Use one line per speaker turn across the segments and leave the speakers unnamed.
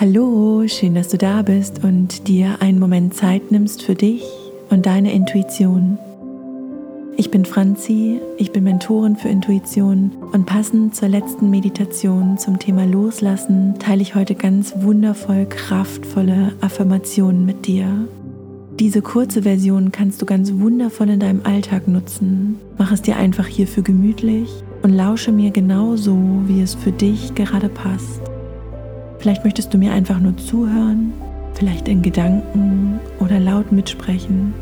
Hallo, schön, dass du da bist und dir einen Moment Zeit nimmst für dich und deine Intuition. Ich bin Franzi, ich bin Mentorin für Intuition und passend zur letzten Meditation zum Thema Loslassen teile ich heute ganz wundervoll kraftvolle Affirmationen mit dir. Diese kurze Version kannst du ganz wundervoll in deinem Alltag nutzen. Mach es dir einfach hierfür gemütlich und lausche mir genau so, wie es für dich gerade passt. Vielleicht möchtest du mir einfach nur zuhören, vielleicht in Gedanken oder laut mitsprechen.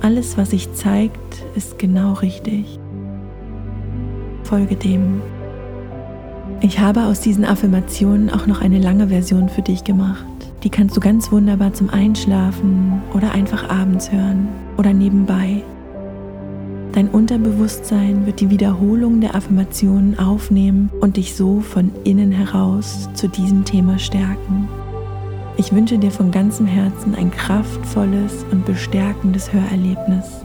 Alles, was sich zeigt, ist genau richtig. Folge dem. Ich habe aus diesen Affirmationen auch noch eine lange Version für dich gemacht. Die kannst du ganz wunderbar zum Einschlafen oder einfach abends hören oder nebenbei. Dein Unterbewusstsein wird die Wiederholung der Affirmationen aufnehmen und dich so von innen heraus zu diesem Thema stärken. Ich wünsche dir von ganzem Herzen ein kraftvolles und bestärkendes Hörerlebnis.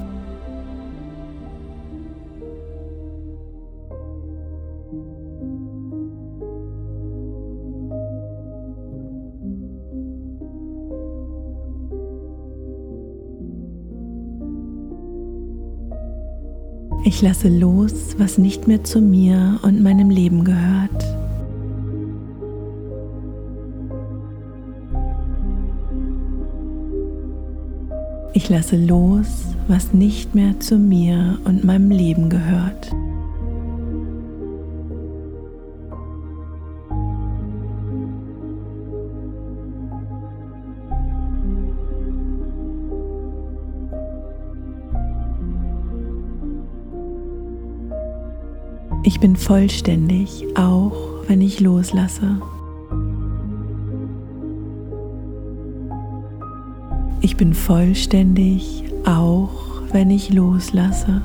Ich lasse los, was nicht mehr zu mir und meinem Leben gehört. Ich lasse los, was nicht mehr zu mir und meinem Leben gehört. Ich bin vollständig, auch wenn ich loslasse. Ich bin vollständig, auch wenn ich loslasse.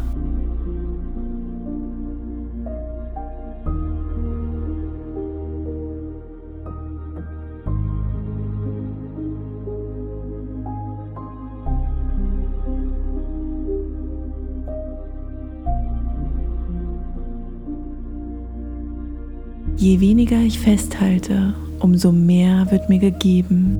Je weniger ich festhalte, umso mehr wird mir gegeben.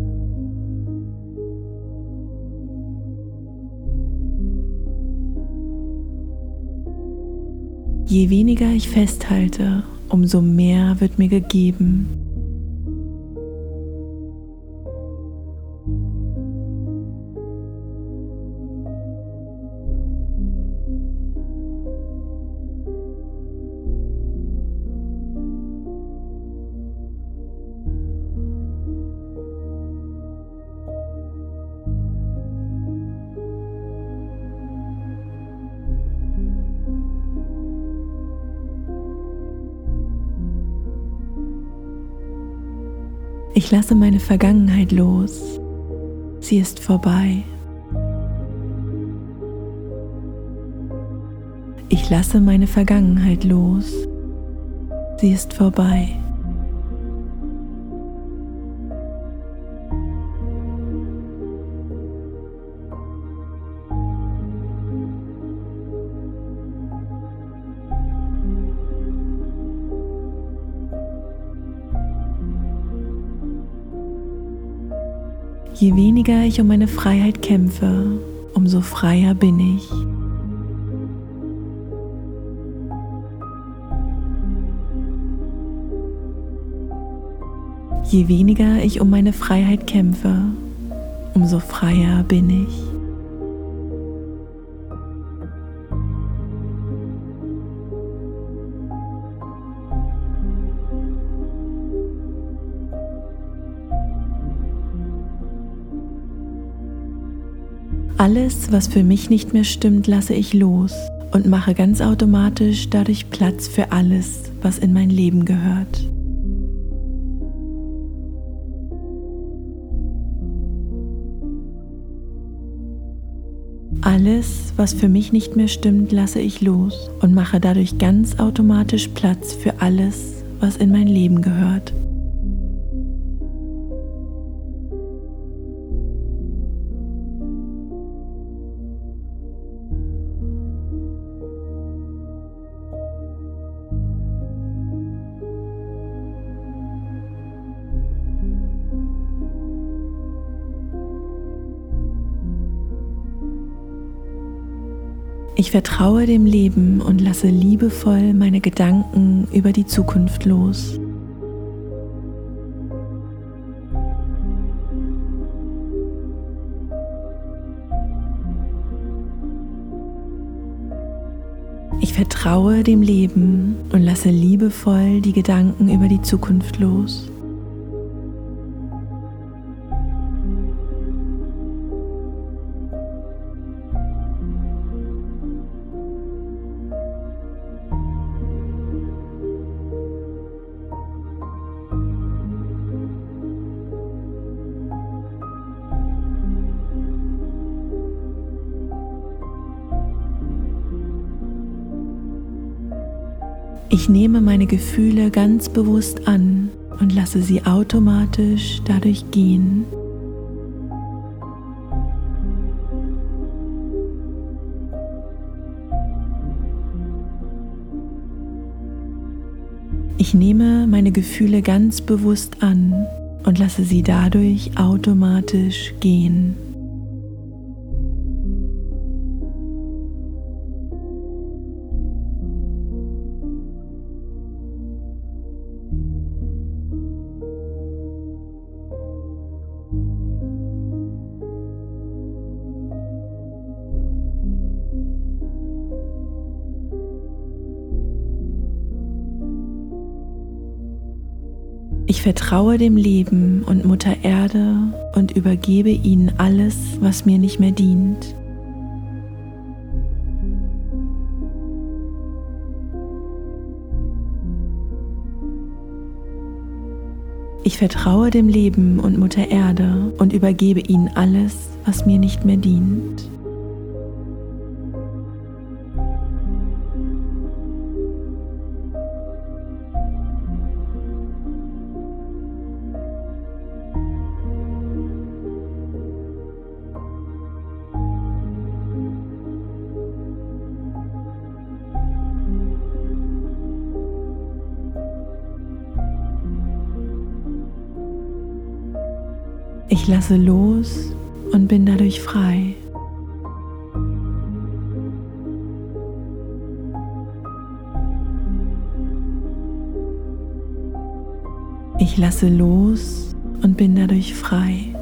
Je weniger ich festhalte, umso mehr wird mir gegeben. Ich lasse meine Vergangenheit los. Sie ist vorbei. Ich lasse meine Vergangenheit los. Sie ist vorbei. Je weniger ich um meine Freiheit kämpfe, umso freier bin ich. Je weniger ich um meine Freiheit kämpfe, umso freier bin ich. Alles, was für mich nicht mehr stimmt, lasse ich los und mache ganz automatisch dadurch Platz für alles, was in mein Leben gehört. Alles, was für mich nicht mehr stimmt, lasse ich los und mache dadurch ganz automatisch Platz für alles, was in mein Leben gehört. Ich vertraue dem Leben und lasse liebevoll meine Gedanken über die Zukunft los. Ich vertraue dem Leben und lasse liebevoll die Gedanken über die Zukunft los. Ich nehme meine Gefühle ganz bewusst an und lasse sie automatisch dadurch gehen. Ich nehme meine Gefühle ganz bewusst an und lasse sie dadurch automatisch gehen. Ich vertraue dem Leben und Mutter Erde und übergebe ihnen alles, was mir nicht mehr dient. Ich vertraue dem Leben und Mutter Erde und übergebe ihnen alles, was mir nicht mehr dient. Ich lasse los und bin dadurch frei. Ich lasse los und bin dadurch frei.